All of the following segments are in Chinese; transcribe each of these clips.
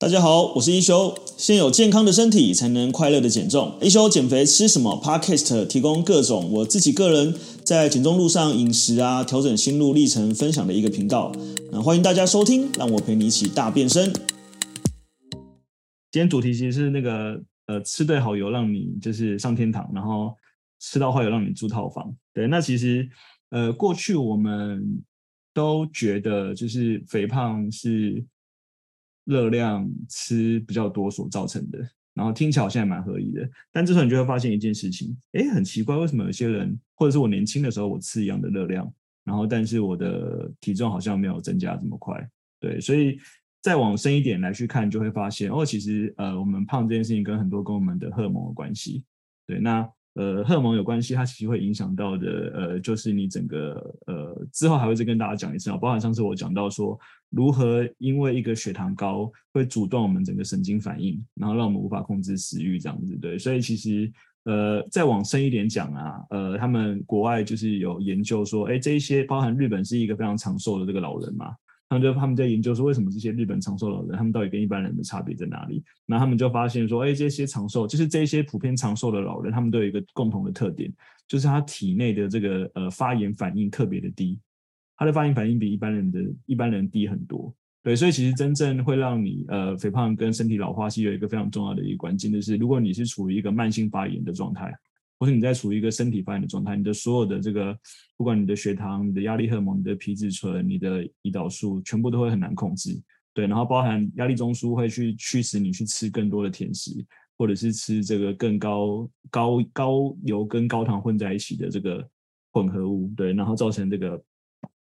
大家好，我是一休。先有健康的身体，才能快乐的减重。一休减肥吃什么？Podcast 提供各种我自己个人在减重路上饮食啊，调整心路历程分享的一个频道。那欢迎大家收听，让我陪你一起大变身。今天主题其实是那个呃，吃对好油让你就是上天堂，然后吃到坏油让你住套房。对，那其实呃，过去我们都觉得就是肥胖是。热量吃比较多所造成的，然后听起来好像也蛮合理的，但这时候你就会发现一件事情，哎，很奇怪，为什么有些人，或者是我年轻的时候我吃一样的热量，然后但是我的体重好像没有增加这么快，对，所以再往深一点来去看，就会发现，哦，其实呃，我们胖这件事情跟很多跟我们的荷尔蒙有关系，对，那。呃，荷尔蒙有关系，它其实会影响到的，呃，就是你整个，呃，之后还会再跟大家讲一次啊，包含上次我讲到说，如何因为一个血糖高会阻断我们整个神经反应，然后让我们无法控制食欲这样子，对，所以其实，呃，再往深一点讲啊，呃，他们国外就是有研究说，哎，这一些包含日本是一个非常长寿的这个老人嘛。他们就他们在研究说，为什么这些日本长寿老人，他们到底跟一般人的差别在哪里？那他们就发现说，哎，这些长寿，就是这些普遍长寿的老人，他们都有一个共同的特点，就是他体内的这个呃发炎反应特别的低，他的发炎反应比一般人的一般人低很多。对，所以其实真正会让你呃肥胖跟身体老化是有一个非常重要的一个关键，就是如果你是处于一个慢性发炎的状态。或者你在处于一个身体发炎的状态，你的所有的这个，不管你的血糖、你的压力荷尔蒙、你的皮质醇、你的胰岛素，全部都会很难控制。对，然后包含压力中枢会去驱使你去吃更多的甜食，或者是吃这个更高高高油跟高糖混在一起的这个混合物。对，然后造成这个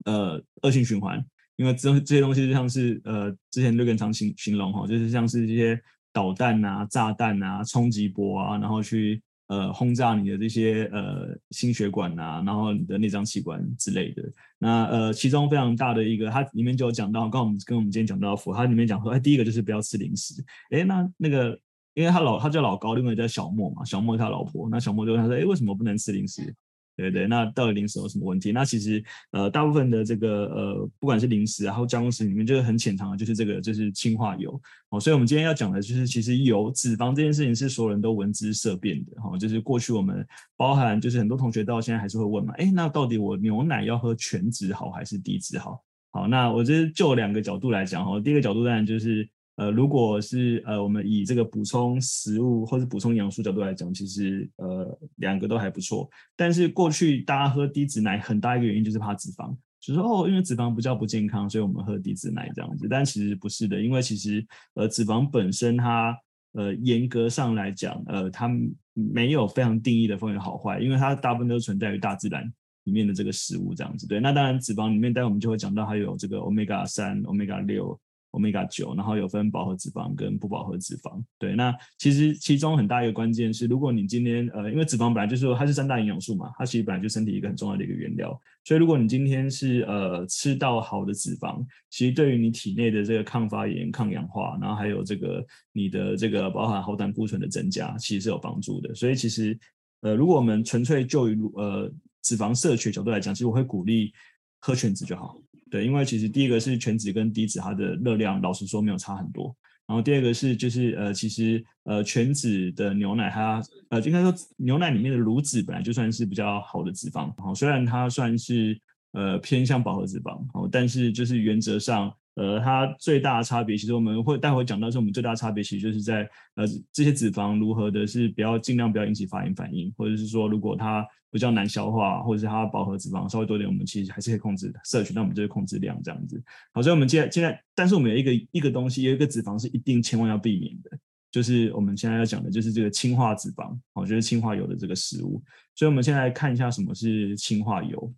呃恶性循环。因为这这些东西就像是呃之前六根常形形容哈，就是像是这些导弹啊、炸弹啊、冲击波啊，然后去。呃，轰炸你的这些呃心血管啊，然后你的内脏器官之类的。那呃，其中非常大的一个，它里面就有讲到，刚我们跟我们今天讲到的，它里面讲说，哎，第一个就是不要吃零食。哎，那那个，因为他老他叫老高，另外叫小莫嘛，小莫他老婆，那小莫就问他说，哎，为什么不能吃零食？对对，那到底零食有什么问题？那其实呃，大部分的这个呃，不管是零食，然后加工食品里面，就是很潜藏的，就是这个就是氢化油哦。所以我们今天要讲的就是，其实油脂肪这件事情是所有人都闻之色变的哈、哦。就是过去我们包含就是很多同学到现在还是会问嘛，哎，那到底我牛奶要喝全脂好还是低脂好？好，那我这就两个角度来讲哈。第一个角度当然就是。呃，如果是呃，我们以这个补充食物或者补充营养素角度来讲，其实呃两个都还不错。但是过去大家喝低脂奶很大一个原因就是怕脂肪，就是说哦，因为脂肪比较不健康，所以我们喝低脂奶这样子。但其实不是的，因为其实呃脂肪本身它呃严格上来讲，呃它没有非常定义的分为好坏，因为它大部分都存在于大自然里面的这个食物这样子。对，那当然脂肪里面，待会我们就会讲到还有这个 Omega 三、Omega 六。Omega 九，然后有分饱和脂肪跟不饱和脂肪。对，那其实其中很大一个关键是，如果你今天呃，因为脂肪本来就是说它是三大营养素嘛，它其实本来就身体一个很重要的一个原料。所以如果你今天是呃吃到好的脂肪，其实对于你体内的这个抗发炎、抗氧化，然后还有这个你的这个包含好胆固醇的增加，其实是有帮助的。所以其实呃，如果我们纯粹就于呃脂肪摄取角度来讲，其实我会鼓励喝全脂就好。对，因为其实第一个是全脂跟低脂，它的热量老实说没有差很多。然后第二个是就是呃，其实呃全脂的牛奶它呃应该说牛奶里面的乳脂本来就算是比较好的脂肪，好，虽然它算是呃偏向饱和脂肪，好，但是就是原则上。呃，它最大的差别，其实我们会待会讲到，是我们最大的差别，其实就是在呃这些脂肪如何的是不要尽量不要引起发炎反应，或者是说如果它比较难消化，或者是它饱和脂肪稍微多点，我们其实还是可以控制摄取，那我们就是控制量这样子。好，所以我们现在现在，但是我们有一个一个东西，有一个脂肪是一定千万要避免的，就是我们现在要讲的就是这个氢化脂肪，好，就是氢化油的这个食物。所以我们现在看一下什么是氢化油。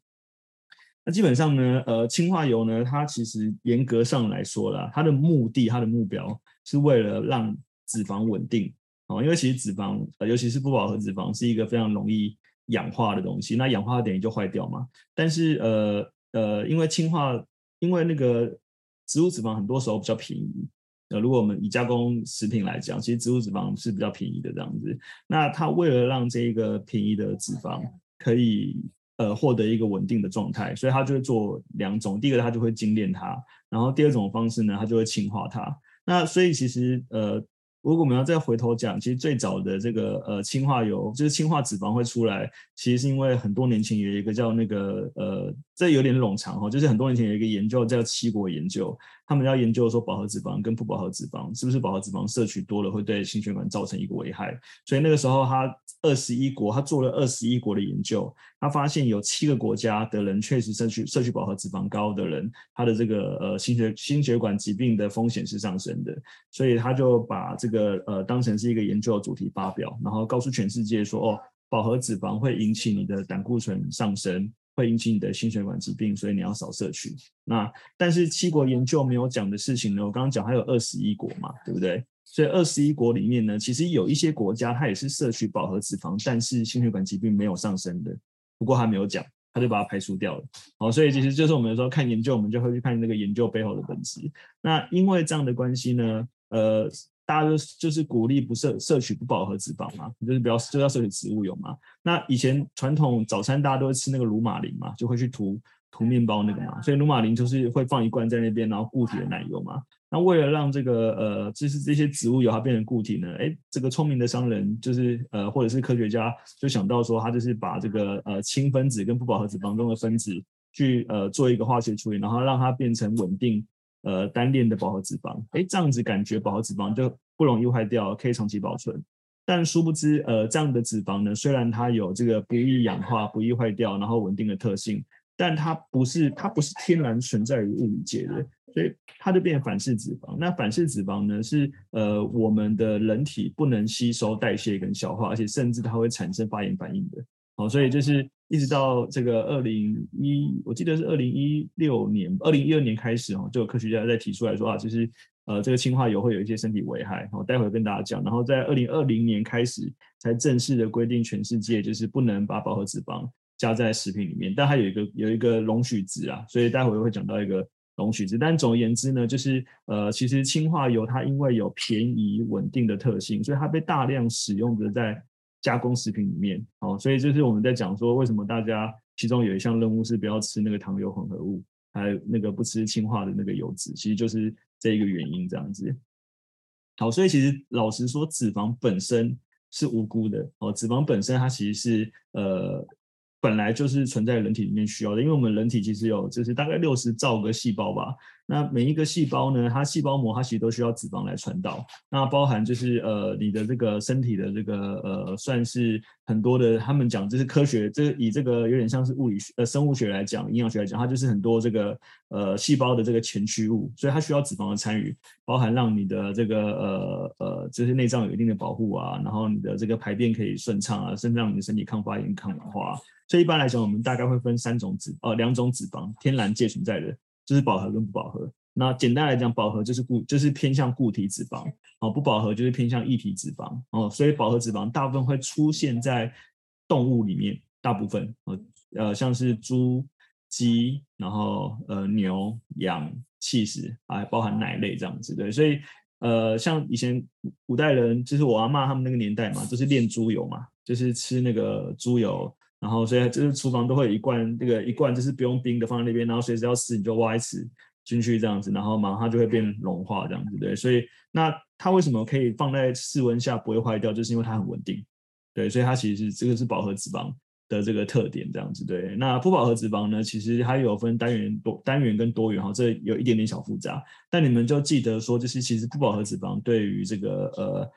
基本上呢，呃，氢化油呢，它其实严格上来说啦，它的目的、它的目标是为了让脂肪稳定哦，因为其实脂肪，尤其是不饱和脂肪，是一个非常容易氧化的东西，那氧化的等于就坏掉嘛。但是，呃呃，因为氢化，因为那个植物脂肪很多时候比较便宜，呃，如果我们以加工食品来讲，其实植物脂肪是比较便宜的这样子。那它为了让这个便宜的脂肪可以呃，获得一个稳定的状态，所以他就会做两种。第一个，他就会精炼它；然后第二种方式呢，他就会氢化它。那所以其实呃。如果我们要再回头讲，其实最早的这个呃氢化油，就是氢化脂肪会出来，其实是因为很多年前有一个叫那个呃，这有点冗长哈，就是很多年前有一个研究叫七国研究，他们要研究说饱和脂肪跟不饱和脂肪是不是饱和脂肪摄取多了会对心血管造成一个危害，所以那个时候他二十一国，他做了二十一国的研究，他发现有七个国家的人确实摄取摄取饱和脂肪高的人，他的这个呃心血心血管疾病的风险是上升的，所以他就把这个呃当成是一个研究的主题发表，然后告诉全世界说哦，饱和脂肪会引起你的胆固醇上升，会引起你的心血管疾病，所以你要少摄取。那但是七国研究没有讲的事情呢，我刚刚讲还有二十一国嘛，对不对？所以二十一国里面呢，其实有一些国家它也是摄取饱和脂肪，但是心血管疾病没有上升的。不过它没有讲，他就把它排除掉了。好，所以其实就是我们说看研究，我们就会去看那个研究背后的本质。那因为这样的关系呢，呃，大家就就是鼓励不摄摄取不饱和脂肪嘛，就是不要就要摄取植物油嘛。那以前传统早餐大家都会吃那个乳马林嘛，就会去涂涂面包那个嘛，所以乳马林就是会放一罐在那边，然后固体的奶油嘛。那为了让这个呃，就是这些植物油它变成固体呢，哎，这个聪明的商人就是呃，或者是科学家就想到说，他就是把这个呃氢分子跟不饱和脂肪中的分子去呃做一个化学处理，然后让它变成稳定呃单链的饱和脂肪，哎，这样子感觉饱和脂肪就不容易坏掉，可以长期保存。但殊不知，呃，这样的脂肪呢，虽然它有这个不易氧化、不易坏掉，然后稳定的特性，但它不是它不是天然存在于物理界的。所以它就变反式脂肪。那反式脂肪呢，是呃我们的人体不能吸收、代谢跟消化，而且甚至它会产生发炎反应的。好，所以就是一直到这个二零一，我记得是二零一六年、二零一二年开始哦，就有科学家在提出来说啊，就是呃这个氢化油会有一些身体危害。好，待会跟大家讲。然后在二零二零年开始才正式的规定全世界就是不能把饱和脂肪加在食品里面，但它有一个有一个容许值啊，所以待会会讲到一个。容许值，但总而言之呢，就是呃，其实氢化油它因为有便宜稳定的特性，所以它被大量使用的在加工食品里面。哦，所以就是我们在讲说，为什么大家其中有一项任务是不要吃那个糖油混合物，还有那个不吃氢化的那个油脂，其实就是这一个原因这样子。好，所以其实老实说，脂肪本身是无辜的哦，脂肪本身它其实是呃。本来就是存在人体里面需要的，因为我们人体其实有就是大概六十兆个细胞吧。那每一个细胞呢，它细胞膜它其实都需要脂肪来传导。那包含就是呃你的这个身体的这个呃算是很多的，他们讲就是科学，这以这个有点像是物理学呃生物学来讲，营养学来讲，它就是很多这个呃细胞的这个前驱物，所以它需要脂肪的参与，包含让你的这个呃呃就是内脏有一定的保护啊，然后你的这个排便可以顺畅啊，甚至让你的身体抗发炎、抗氧化。所以一般来讲，我们大概会分三种脂，呃，两种脂肪，天然界存在的，就是饱和跟不饱和。那简单来讲，饱和就是固，就是偏向固体脂肪，哦，不饱和就是偏向液体脂肪，哦，所以饱和脂肪大部分会出现在动物里面，大部分，呃，呃，像是猪、鸡，然后呃牛、羊、起司，还包含奶类这样子，对，所以呃，像以前古代人，就是我阿嬷他们那个年代嘛，就是炼猪油嘛，就是吃那个猪油。然后，所以就是厨房都会有一罐，那个一罐就是不用冰的放在那边，然后随时要吃你就挖一匙进去这样子，然后马上它就会变融化这样子，对。所以那它为什么可以放在室温下不会坏掉？就是因为它很稳定，对。所以它其实是这个是饱和脂肪的这个特点这样子，对。那不饱和脂肪呢，其实它有分单元多单元跟多元哈，这有一点点小复杂。但你们就记得说，就是其实不饱和脂肪对于这个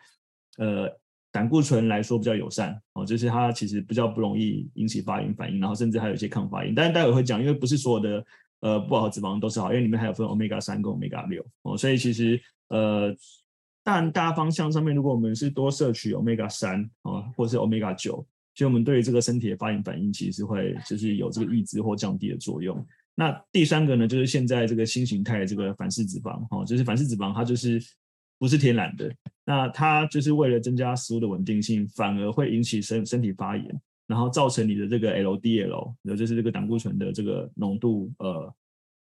呃呃。胆固醇来说比较友善哦，就是它其实比较不容易引起发炎反应，然后甚至还有一些抗发炎。但是待会会讲，因为不是所有的呃不饱和脂肪都是好，因为里面还有分 omega 三跟 omega 六哦，所以其实呃，但大方向上面，如果我们是多摄取 omega 三啊，或是 omega 九，其实我们对于这个身体的发炎反应其实是会就是有这个抑制或降低的作用。那第三个呢，就是现在这个新形态的这个反式脂肪哦，就是反式脂肪它就是。不是天然的，那它就是为了增加食物的稳定性，反而会引起身身体发炎，然后造成你的这个 LDL，也就是这个胆固醇的这个浓度，呃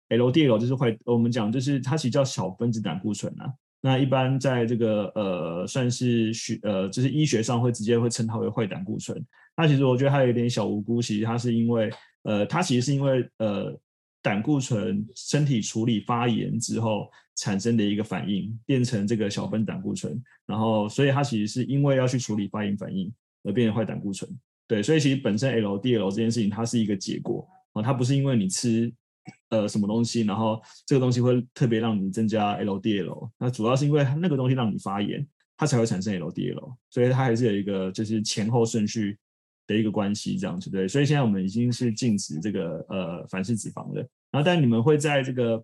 ，LDL 就是坏，我们讲就是它其实叫小分子胆固醇啊。那一般在这个呃算是学呃就是医学上会直接会称它为坏胆固醇。那其实我觉得它有点小无辜，其实它是因为呃它其实是因为呃。胆固醇身体处理发炎之后产生的一个反应，变成这个小分胆固醇，然后所以它其实是因为要去处理发炎反应而变成坏胆固醇。对，所以其实本身 LDL 这件事情它是一个结果啊，它不是因为你吃呃什么东西，然后这个东西会特别让你增加 LDL，那主要是因为那个东西让你发炎，它才会产生 LDL，所以它还是有一个就是前后顺序的一个关系这样子，对，所以现在我们已经是禁止这个呃反式脂肪了。然后，但你们会在这个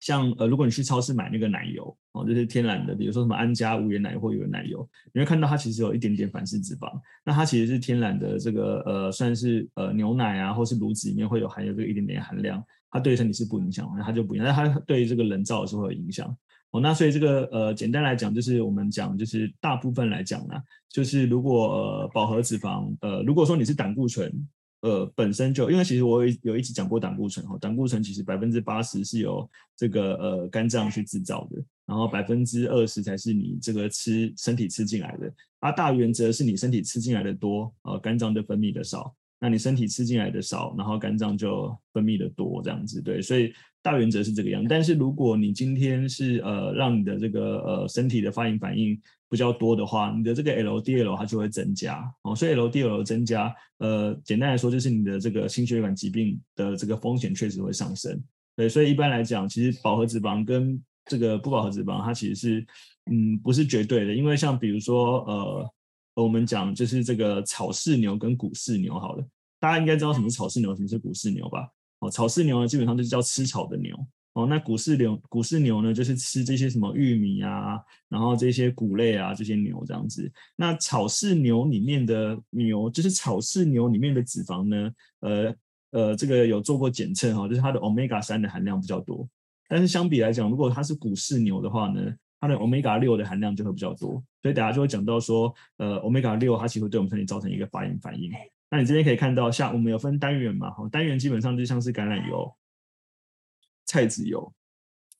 像呃，如果你去超市买那个奶油哦，就是天然的，比如说什么安佳无盐奶油或有奶油，你会看到它其实有一点点反式脂肪。那它其实是天然的这个呃，算是呃牛奶啊，或是乳脂里面会有含有这个一点点含量，它对身体是不影响，那它就不影响，但它对这个人造是会有影响。哦，那所以这个呃，简单来讲，就是我们讲，就是大部分来讲呢，就是如果呃饱和脂肪，呃，如果说你是胆固醇，呃，本身就因为其实我有有一直讲过胆固醇哈，胆固醇其实百分之八十是由这个呃肝脏去制造的，然后百分之二十才是你这个吃身体吃进来的，啊，大原则是你身体吃进来的多，呃，肝脏就分泌的少。那你身体吃进来的少，然后肝脏就分泌的多，这样子对，所以大原则是这个样。但是如果你今天是呃让你的这个呃身体的发炎反应比较多的话，你的这个 LDL 它就会增加哦。所以 LDL 增加，呃，简单来说就是你的这个心血管疾病的这个风险确实会上升。对，所以一般来讲，其实饱和脂肪跟这个不饱和脂肪它其实是嗯不是绝对的，因为像比如说呃我们讲就是这个草饲牛跟谷饲牛好了。大家应该知道什么是草饲牛，什么是谷饲牛吧？哦，草饲牛呢，基本上就是叫吃草的牛。哦，那谷饲牛，谷饲牛呢，就是吃这些什么玉米啊，然后这些谷类啊，这些牛这样子。那草饲牛里面的牛，就是草饲牛里面的脂肪呢，呃呃，这个有做过检测哈，就是它的 omega 三的含量比较多。但是相比来讲，如果它是谷饲牛的话呢，它的 omega 六的含量就会比较多。所以大家就会讲到说，呃，omega 六它其实会对我们身体造成一个发炎反应。那你这边可以看到，像我们有分单元嘛，哈，单元基本上就像是橄榄油、菜籽油，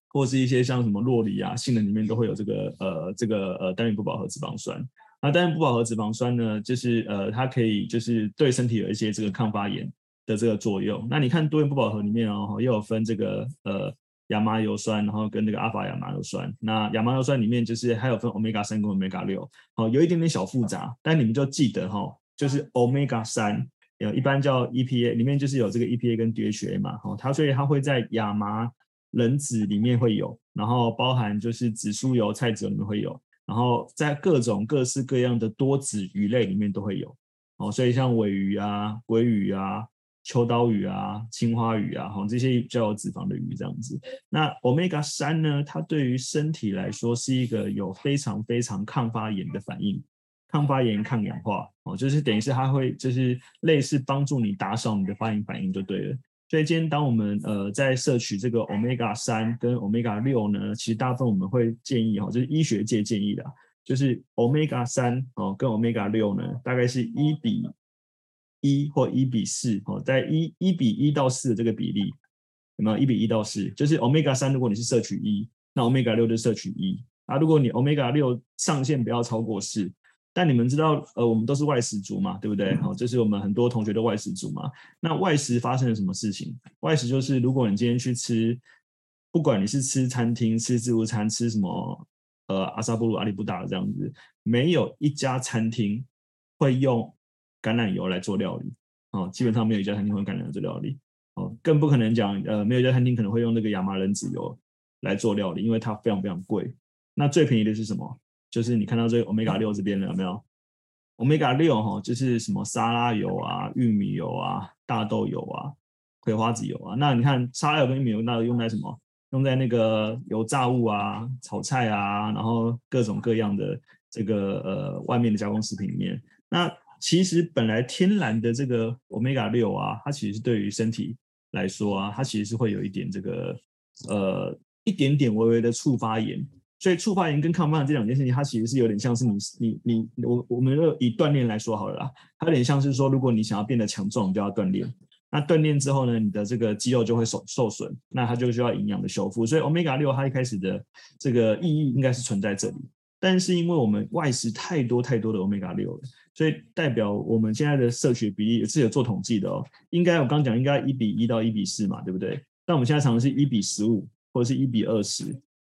或是一些像什么洛梨啊、杏仁里面都会有这个呃这个呃单元不饱和脂肪酸。那单元不饱和脂肪酸呢，就是呃它可以就是对身体有一些这个抗发炎的这个作用。那你看多元不饱和里面哦，又有分这个呃亚麻油酸，然后跟那个阿法亚麻油酸。那亚麻油酸里面就是还有分 omega 三跟 omega 六，好，有一点点小复杂，但你们就记得哈。就是 omega 三，呃，一般叫 EPA，里面就是有这个 EPA 跟 DHA 嘛，哈，它所以它会在亚麻仁籽里面会有，然后包含就是紫苏油、菜籽油里面会有，然后在各种各式各样的多籽鱼类里面都会有，哦，所以像尾鱼啊、鲑鱼啊、秋刀鱼啊、青花鱼啊，哈，这些比较有脂肪的鱼这样子。那 omega 三呢，它对于身体来说是一个有非常非常抗发炎的反应。抗发炎、抗氧化哦，就是等于是它会就是类似帮助你打扫你的发炎反应就对了。所以今天当我们呃在摄取这个 omega 三跟 omega 六呢，其实大部分我们会建议哈，就是医学界建议的，就是 omega 三哦跟 omega 六呢，大概是一比一或一比四哦，在一一比一到四的这个比例，有没有一比一到四？就是 omega 三如果你是摄取一，那 omega 六就摄取一啊。如果你 omega 六上限不要超过四。但你们知道，呃，我们都是外食族嘛，对不对？好，这是我们很多同学的外食族嘛。那外食发生了什么事情？外食就是，如果你今天去吃，不管你是吃餐厅、吃自助餐、吃什么，呃，阿萨布鲁、阿里布达这样子，没有一家餐厅会用橄榄油来做料理。哦，基本上没有一家餐厅会用橄榄油做料理。哦，更不可能讲，呃，没有一家餐厅可能会用那个亚麻仁籽油来做料理，因为它非常非常贵。那最便宜的是什么？就是你看到这个 omega 六这边了有没有？omega 六哈，就是什么沙拉油啊、玉米油啊、大豆油啊、葵花籽油啊。那你看沙拉油跟玉米油，那用在什么？用在那个油炸物啊、炒菜啊，然后各种各样的这个呃外面的加工食品里面。那其实本来天然的这个 omega 六啊，它其实是对于身体来说啊，它其实是会有一点这个呃一点点微微的触发炎。所以触发炎跟抗发炎这两件事情，它其实是有点像是你你你我我们就以锻炼来说好了啦，它有点像是说，如果你想要变得强壮，你就要锻炼。那锻炼之后呢，你的这个肌肉就会受受损，那它就需要营养的修复。所以 Omega 六它一开始的这个意义应该是存在这里，但是因为我们外食太多太多的 Omega 六了，所以代表我们现在的摄取比例也是有做统计的哦，应该我刚讲应该一比一到一比四嘛，对不对？但我们现在常常是一比十五或者是一比二十，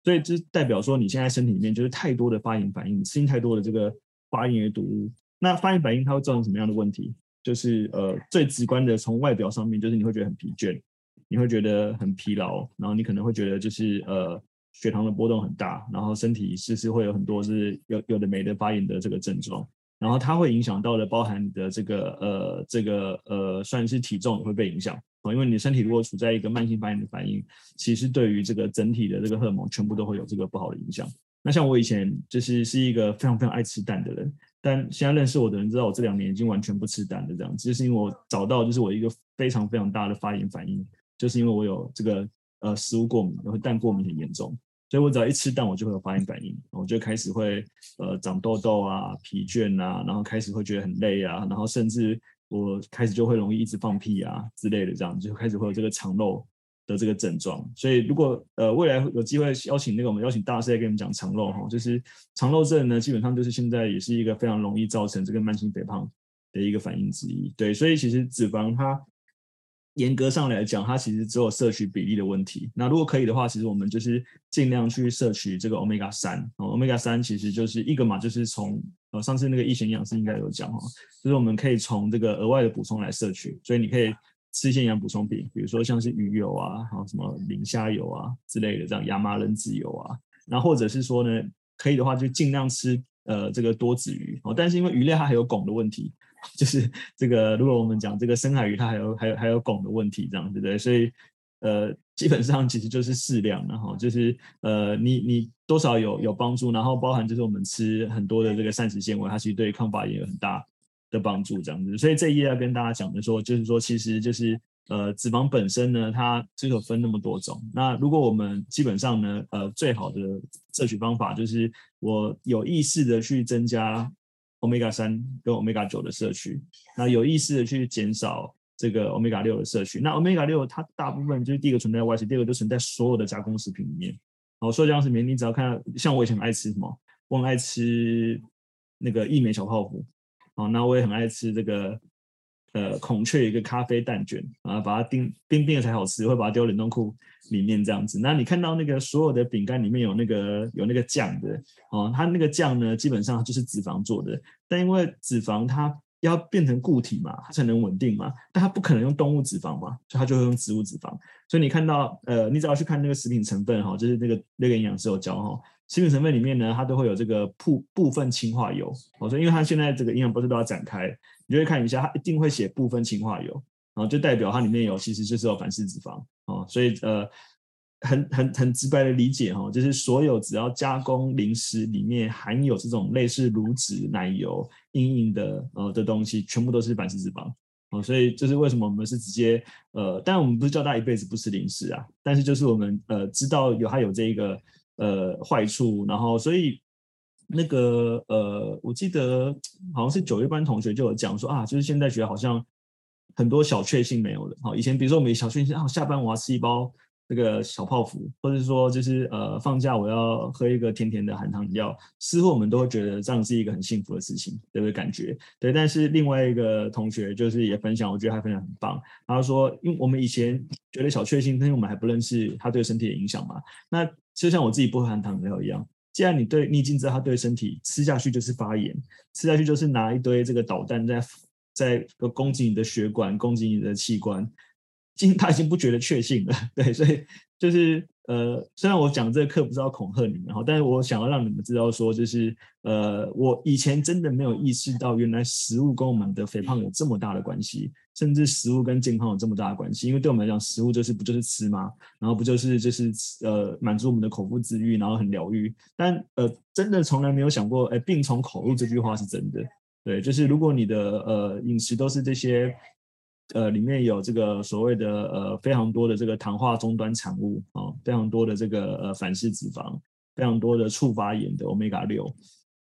所以这代表说你现在身体里面就是太多的发炎反应，吃进太多的这个发炎的毒物。那发炎反应它会造成什么样的问题？就是呃最直观的从外表上面，就是你会觉得很疲倦，你会觉得很疲劳，然后你可能会觉得就是呃血糖的波动很大，然后身体其实会有很多是有有的没的发炎的这个症状。然后它会影响到的，包含你的这个呃，这个呃，算是体重也会被影响啊，因为你身体如果处在一个慢性发炎的反应，其实对于这个整体的这个荷尔蒙全部都会有这个不好的影响。那像我以前就是是一个非常非常爱吃蛋的人，但现在认识我的人知道我这两年已经完全不吃蛋的这样子，就是因为我找到就是我一个非常非常大的发炎反应，就是因为我有这个呃食物过敏，然后蛋过敏很严重。所以我只要一吃蛋，我就会有发炎反应，我就开始会呃长痘痘啊、疲倦啊，然后开始会觉得很累啊，然后甚至我开始就会容易一直放屁啊之类的，这样就开始会有这个肠漏的这个症状。所以如果呃未来有机会邀请那个我们邀请大师来给你们讲肠漏哈，就是肠漏症呢，基本上就是现在也是一个非常容易造成这个慢性肥胖的一个反应之一。对，所以其实脂肪它。严格上来讲，它其实只有摄取比例的问题。那如果可以的话，其实我们就是尽量去摄取这个 Omega 三。Omega 三其实就是一个嘛，就是从呃上次那个易贤营养师应该有讲哈，就是我们可以从这个额外的补充来摄取。所以你可以吃一些营养补充品，比如说像是鱼油啊，还有什么磷虾油啊之类的，这样亚麻仁籽油啊。然后或者是说呢，可以的话就尽量吃呃这个多子鱼哦。但是因为鱼类它还有汞的问题。就是这个，如果我们讲这个深海鱼，它还有还有还有汞的问题，这样对不对？所以呃，基本上其实就是适量，然后就是呃，你你多少有有帮助，然后包含就是我们吃很多的这个膳食纤维，它其实对抗发炎有很大的帮助，这样子。所以这一页要跟大家讲的说，就是说其实就是呃，脂肪本身呢，它就有分那么多种。那如果我们基本上呢，呃，最好的摄取方法就是我有意识的去增加。Omega 三跟 Omega 九的摄取，那有意识的去减少这个 Omega 六的摄取。那 Omega 六它大部分就是第一个存在外食，第二个就存在所有的加工食品里面。好，所有加工食品，你只要看，像我以前很爱吃什么，我很爱吃那个益美小泡芙。好，那我也很爱吃这个。呃，孔雀一个咖啡蛋卷啊，把它冰冰冰的才好吃，会把它丢冷冻库里面这样子。那你看到那个所有的饼干里面有那个有那个酱的哦，它那个酱呢，基本上就是脂肪做的。但因为脂肪它要变成固体嘛，它才能稳定嘛，但它不可能用动物脂肪嘛，所以它就会用植物脂肪。所以你看到呃，你只要去看那个食品成分哈，就是那个那个营养师有教哈，食品成分里面呢，它都会有这个部部分氢化油。哦，所以因为它现在这个营养不是都要展开。你就会看一下，它一定会写部分氢化油，然后就代表它里面有其实就是有反式脂肪哦，所以呃，很很很直白的理解哈，就是所有只要加工零食里面含有这种类似乳脂、奶油、硬硬的呃的东西，全部都是反式脂肪哦，所以这是为什么我们是直接呃，但我们不是叫大家一辈子不吃零食啊，但是就是我们呃知道有它有这一个呃坏处，然后所以。那个呃，我记得好像是九月班同学就有讲说啊，就是现在学好像很多小确幸没有了。好，以前比如说我们小确幸啊，下班我要吃一包那个小泡芙，或者说就是呃放假我要喝一个甜甜的含糖饮料，似乎我们都会觉得这样是一个很幸福的事情，对不对？感觉对。但是另外一个同学就是也分享，我觉得他分享很棒。他说，因为我们以前觉得小确幸，因为我们还不认识它对身体的影响嘛。那就像我自己不含糖饮料一样。既然你对你已经知道它对身体吃下去就是发炎，吃下去就是拿一堆这个导弹在在攻击你的血管，攻击你的器官，今他已经不觉得确信了，对，所以就是。呃，虽然我讲这个课不是要恐吓你们哈，但是我想要让你们知道说，就是呃，我以前真的没有意识到，原来食物跟我们的肥胖有这么大的关系，甚至食物跟健康有这么大的关系。因为对我们来讲，食物就是不就是吃吗？然后不就是就是呃满足我们的口腹之欲，然后很疗愈。但呃，真的从来没有想过，哎，病从口入这句话是真的。对，就是如果你的呃饮食都是这些。呃，里面有这个所谓的呃非常多的这个糖化终端产物啊、非常多的这个呃反式脂肪，非常多的促发炎的 Omega 六，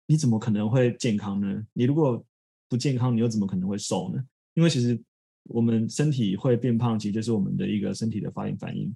你怎么可能会健康呢？你如果不健康，你又怎么可能会瘦呢？因为其实我们身体会变胖，其实就是我们的一个身体的发炎反应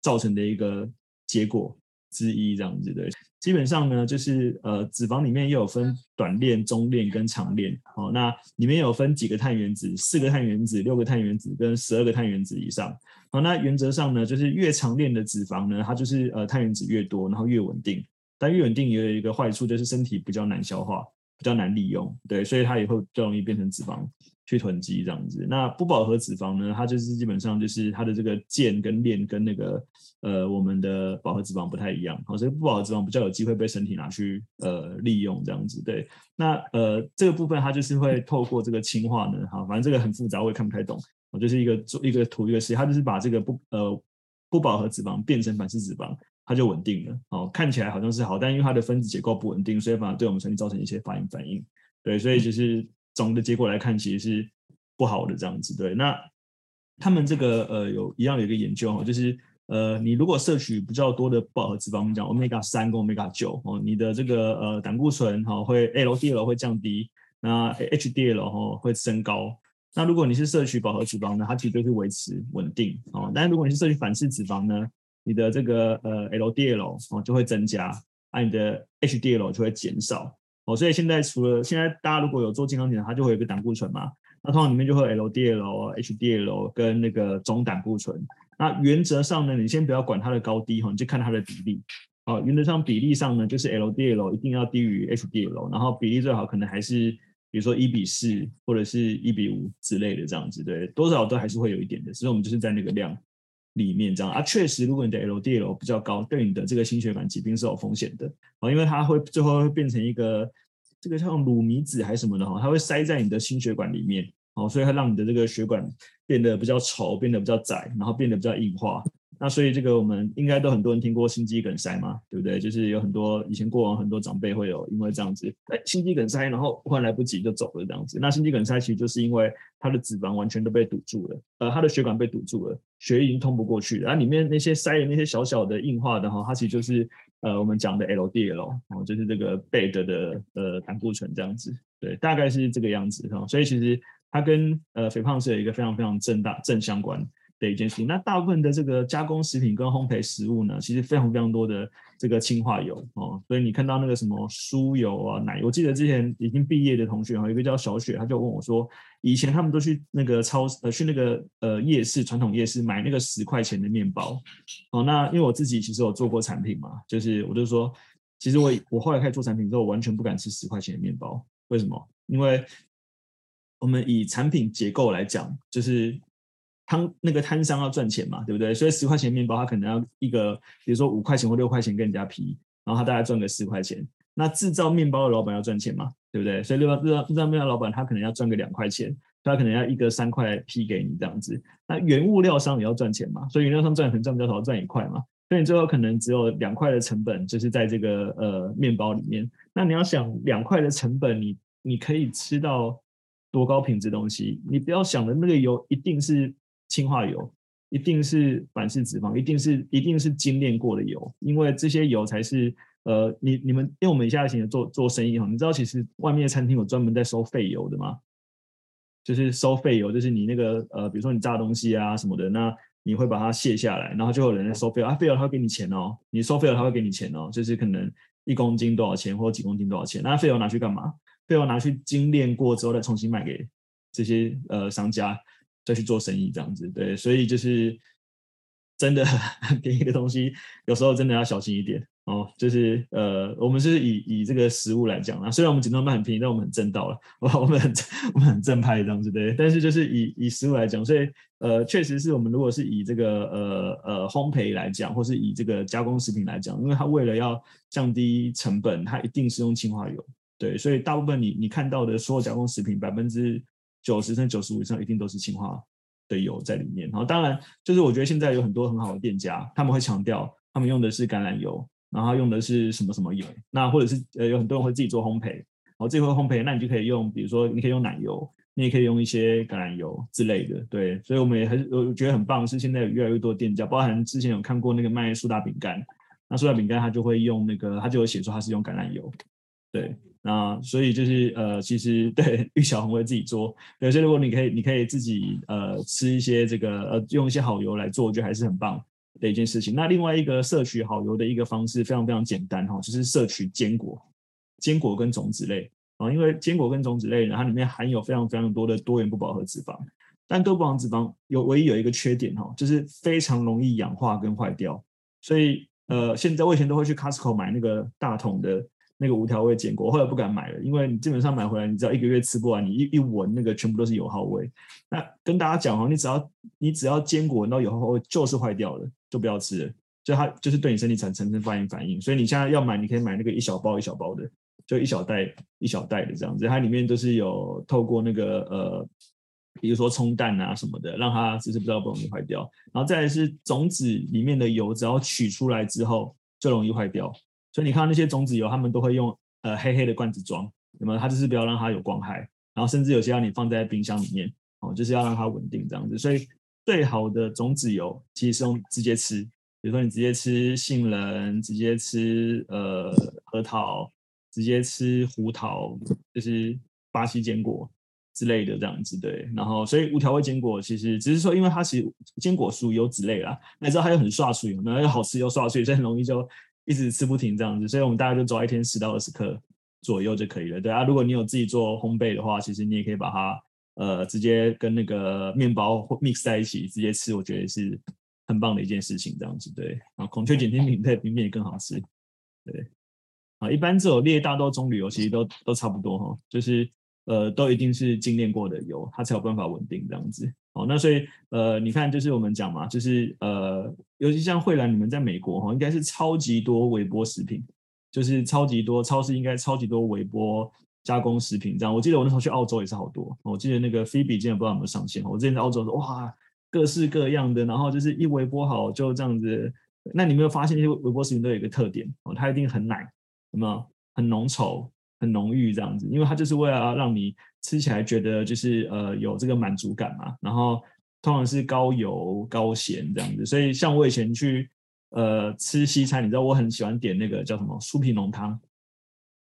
造成的一个结果。之一这样子的，基本上呢，就是呃，脂肪里面又有分短链、中链跟长链。好、那里面有分几个碳原子，四个碳原子、六个碳原子跟十二个碳原子以上。好，那原则上呢，就是越长链的脂肪呢，它就是呃碳原子越多，然后越稳定。但越稳定也有一个坏处，就是身体比较难消化，比较难利用，对，所以它也会比较容易变成脂肪去囤积这样子。那不饱和脂肪呢，它就是基本上就是它的这个键跟链跟那个呃我们的饱和脂肪不太一样，好，所以不饱和脂肪比较有机会被身体拿去呃利用这样子。对，那呃这个部分它就是会透过这个氢化呢，好，反正这个很复杂，我也看不太懂。我就是一个做一个图一个实验，它就是把这个不呃不饱和脂肪变成反式脂肪。它就稳定了，哦，看起来好像是好，但因为它的分子结构不稳定，所以反而对我们身体造成一些反应反应，对，所以就是总的结果来看，其实是不好的这样子，对。那他们这个呃有一样有一个研究哦，就是呃你如果摄取比较多的不饱和脂肪，我们讲 omega 三跟 omega 九哦，你的这个呃胆固醇哈会 LDL 会降低，那 HDL 哈会升高。那如果你是摄取饱和脂肪呢，它其实就是维持稳定哦，但如果你是摄取反式脂肪呢？你的这个呃 LDL 哦就会增加，啊你的 HDL 就会减少所以现在除了现在大家如果有做健康检查，它就会有个胆固醇嘛，那通常里面就会有 LDL、HDL 跟那个总胆固醇。那原则上呢，你先不要管它的高低哈，你就看它的比例哦。原则上比例上呢，就是 LDL 一定要低于 HDL，然后比例最好可能还是比如说一比四或者是一比五之类的这样子，对，多少都还是会有一点的，所以我们就是在那个量。里面这样啊，确实，如果你的 LDL 比较高，对你的这个心血管疾病是有风险的啊，因为它会最后会变成一个这个像乳糜子还是什么的哈，它会塞在你的心血管里面哦，所以它让你的这个血管变得比较稠，变得比较窄，然后变得比较硬化。那所以这个我们应该都很多人听过心肌梗塞嘛，对不对？就是有很多以前过往很多长辈会有因为这样子，哎，心肌梗塞，然后忽然来不及就走了这样子。那心肌梗塞其实就是因为它的脂肪完全都被堵住了，呃，它的血管被堵住了，血已经通不过去了。然后里面那些塞的那些小小的硬化的哈，它其实就是呃我们讲的 LDL 哦，就是这个 bad 的呃胆固醇这样子，对，大概是这个样子哈。所以其实它跟呃肥胖是有一个非常非常正大正相关的一件事情，那大部分的这个加工食品跟烘焙食物呢，其实非常非常多的这个氢化油哦，所以你看到那个什么酥油啊、奶油，我记得之前已经毕业的同学哈，有一个叫小雪，他就问我说，以前他们都去那个超市呃去那个呃夜市传统夜市买那个十块钱的面包哦，那因为我自己其实有做过产品嘛，就是我就说，其实我我后来开始做产品之后，完全不敢吃十块钱的面包，为什么？因为我们以产品结构来讲，就是。摊那个摊商要赚钱嘛，对不对？所以十块钱面包，他可能要一个，比如说五块钱或六块钱跟人家批，然后他大概赚个十块钱。那制造面包的老板要赚钱嘛，对不对？所以制造制造面包老板他可能要赚个两块钱，他可能要一个三块批给你这样子。那原物料商也要赚钱嘛，所以原料商赚可能赚比较少，赚一块嘛。所以你最后可能只有两块的成本，就是在这个呃面包里面。那你要想两块的成本，你你可以吃到多高品质东西？你不要想的那个油一定是。氢化油一定是反式脂肪，一定是一定是精炼过的油，因为这些油才是呃，你你们因为我们以下型做做生意哈，你知道其实外面的餐厅有专门在收废油的吗？就是收废油，就是你那个呃，比如说你炸东西啊什么的，那你会把它卸下来，然后就有人在收废油啊，废油他会给你钱哦，你收废油他会给你钱哦，就是可能一公斤多少钱或者几公斤多少钱，那废油拿去干嘛？废油拿去精炼过之后再重新卖给这些呃商家。再去做生意这样子，对，所以就是真的便宜的东西，有时候真的要小心一点哦。就是呃，我们是以以这个食物来讲啊，虽然我们减重卖很便宜，但我们很正道了，我们很我们很正派这样子，对。但是就是以以食物来讲，所以呃，确实是我们如果是以这个呃呃烘焙来讲，或是以这个加工食品来讲，因为它为了要降低成本，它一定是用氢化油，对。所以大部分你你看到的所有加工食品，百分之九十甚至九十五以上一定都是氢化的油在里面，然后当然就是我觉得现在有很多很好的店家，他们会强调他们用的是橄榄油，然后用的是什么什么油，那或者是呃有很多人会自己做烘焙，然后自己会烘焙，那你就可以用，比如说你可以用奶油，你也可以用一些橄榄油之类的，对，所以我们也很我觉得很棒，是现在有越来越多店家，包含之前有看过那个卖苏打饼干，那苏打饼干它就会用那个，它就有写说它是用橄榄油，对。那所以就是呃，其实对 玉小红会自己做，有些如果你可以，你可以自己呃吃一些这个呃用一些好油来做，我觉得还是很棒的一件事情。那另外一个摄取好油的一个方式非常非常简单哈，就是摄取坚果、坚果跟种子类啊，因为坚果跟种子类呢，它里面含有非常非常多的多元不饱和脂肪。但多不饱和脂肪有唯一有一个缺点哈，就是非常容易氧化跟坏掉。所以呃，现在我以前都会去 Costco 买那个大桶的那个无调味坚果，后来不敢买了，因为你基本上买回来，你只要一个月吃不完，你一一闻那个全部都是油耗味。那跟大家讲哦，你只要你只要坚果闻到油耗味就是坏掉了，就不要吃了，就它就是对你身体产生发炎反应。所以你现在要买，你可以买那个一小包一小包的。就一小袋一小袋的这样子，它里面都是有透过那个呃，比如说冲淡啊什么的，让它就是不知道不容易坏掉。然后再来是种子里面的油，只要取出来之后就容易坏掉。所以你看那些种子油，他们都会用呃黑黑的罐子装，那么它就是不要让它有光害。然后甚至有些要你放在冰箱里面哦，就是要让它稳定这样子。所以最好的种子油其实是用直接吃，比如说你直接吃杏仁，直接吃呃核桃。直接吃胡桃，就是巴西坚果之类的这样子，对。然后，所以无调味坚果其实只是说，因为它其实坚果属油脂类啦，那知道它又很刷水，然后又好吃又刷水，所以很容易就一直吃不停这样子。所以我们大概就抓一天十到二十克左右就可以了，对啊。如果你有自己做烘焙的话，其实你也可以把它呃直接跟那个面包 mix 在一起直接吃，我觉得是很棒的一件事情，这样子对。然后孔雀碱甜品配冰面也更好吃，对。啊，一般这种列大豆棕榈油其实都都差不多哈，就是呃都一定是精炼过的油，它才有办法稳定这样子。哦，那所以呃你看，就是我们讲嘛，就是呃尤其像慧兰你们在美国哈，应该是超级多微波食品，就是超级多超市应该超级多微波加工食品这样。我记得我那时候去澳洲也是好多，我记得那个菲比今天不知道有没有上线，我之前在澳洲说哇各式各样的，然后就是一微波好就这样子。那你没有发现那些微波食品都有一个特点哦，它一定很奶。有没有很浓稠、很浓郁这样子？因为它就是为了要让你吃起来觉得就是呃有这个满足感嘛。然后通常是高油、高咸这样子。所以像我以前去呃吃西餐，你知道我很喜欢点那个叫什么酥皮浓汤。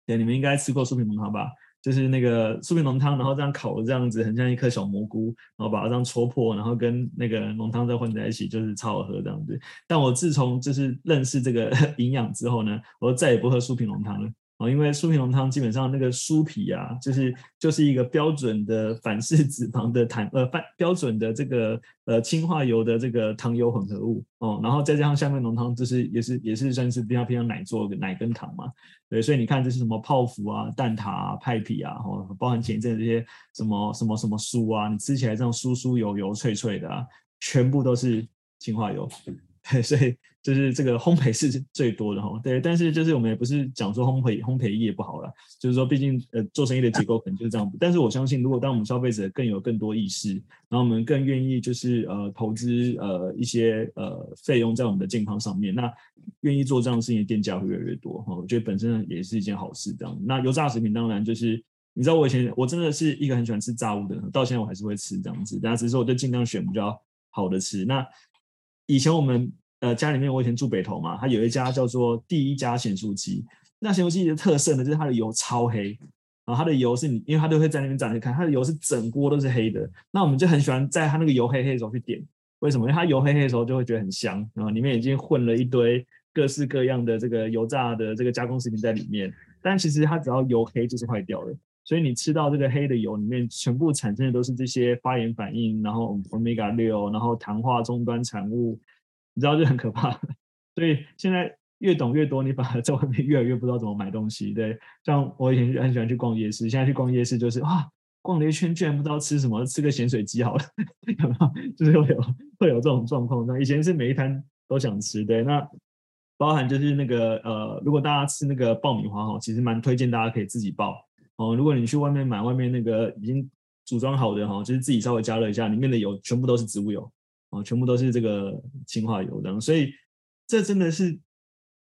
对，你们应该吃过酥皮浓汤吧？就是那个酥皮浓汤，然后这样烤的这样子，很像一颗小蘑菇，然后把它这样戳破，然后跟那个浓汤再混在一起，就是超好喝这样子。但我自从就是认识这个 营养之后呢，我就再也不喝酥皮浓汤了。哦，因为酥皮浓汤基本上那个酥皮啊，就是就是一个标准的反式脂肪的糖，呃，反标准的这个呃氢化油的这个糖油混合物哦，然后再加上下面浓汤，就是也是也是算是比较偏向奶做的奶跟糖嘛，对，所以你看这是什么泡芙啊、蛋挞啊、派皮啊，哦，包含前一阵这些什么什么什么酥啊，你吃起来这样酥酥油油脆脆的啊，全部都是氢化油，对，所以。就是这个烘焙是最多的哈，对，但是就是我们也不是讲说烘焙烘焙业不好了，就是说毕竟呃做生意的结构可能就是这样。但是我相信，如果当我们消费者更有更多意识，然后我们更愿意就是呃投资呃一些呃费用在我们的健康上面，那愿意做这样的事情的店家会越来越多哈。我觉得本身也是一件好事。这样，那油炸食品当然就是你知道我以前我真的是一个很喜欢吃炸物的人，到现在我还是会吃这样子，但只是说我就尽量选比较好的吃。那以前我们。呃，家里面我以前住北投嘛，它有一家叫做第一家咸酥鸡。那咸酥鸡的特色呢，就是它的油超黑，然后它的油是你，因为它都会在那边展开看，它的油是整锅都是黑的。那我们就很喜欢在它那个油黑黑的时候去点，为什么？因为它油黑黑的时候就会觉得很香，然后里面已经混了一堆各式各样的这个油炸的这个加工食品在里面。但其实它只要油黑就是坏掉了，所以你吃到这个黑的油里面全部产生的都是这些发炎反应，然后 omega 六，然后糖化终端产物。你知道就很可怕，所以现在越懂越多，你反而在外面越来越不知道怎么买东西。对，像我以前很喜欢去逛夜市，现在去逛夜市就是哇，逛了一圈居然不知道吃什么，吃个咸水鸡好了，有没有？就是会有会有这种状况。那以前是每一摊都想吃，对，那包含就是那个呃，如果大家吃那个爆米花哈，其实蛮推荐大家可以自己爆哦。如果你去外面买，外面那个已经组装好的哈，就是自己稍微加热一下，里面的油全部都是植物油。哦，全部都是这个氢化油这样，所以这真的是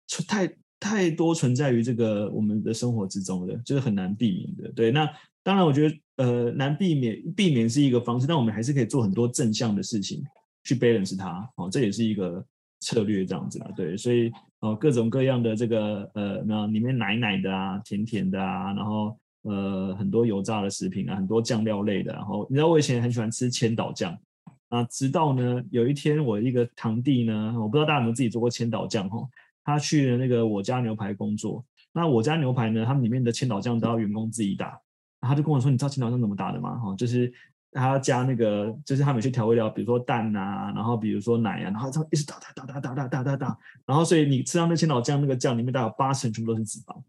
存太太多存在于这个我们的生活之中的，就是很难避免的。对，那当然我觉得呃难避免，避免是一个方式，但我们还是可以做很多正向的事情去 balance 它。哦，这也是一个策略这样子啊。对，所以哦各种各样的这个呃那里面奶奶的啊，甜甜的啊，然后呃很多油炸的食品啊，很多酱料类的，然后你知道我以前很喜欢吃千岛酱。啊，直到呢有一天，我一个堂弟呢，我不知道大家有没有自己做过千岛酱哈，他去了那个我家牛排工作。那我家牛排呢，他们里面的千岛酱都要员工自己打。他就跟我说：“你知道千岛酱怎么打的吗？”哈，就是他要加那个，就是他们有些调味料，比如说蛋啊，然后比如说奶啊，然后这样一直打打打打打打打打打，然后所以你吃到那千岛酱那个酱里面大概有八成全部都是脂肪，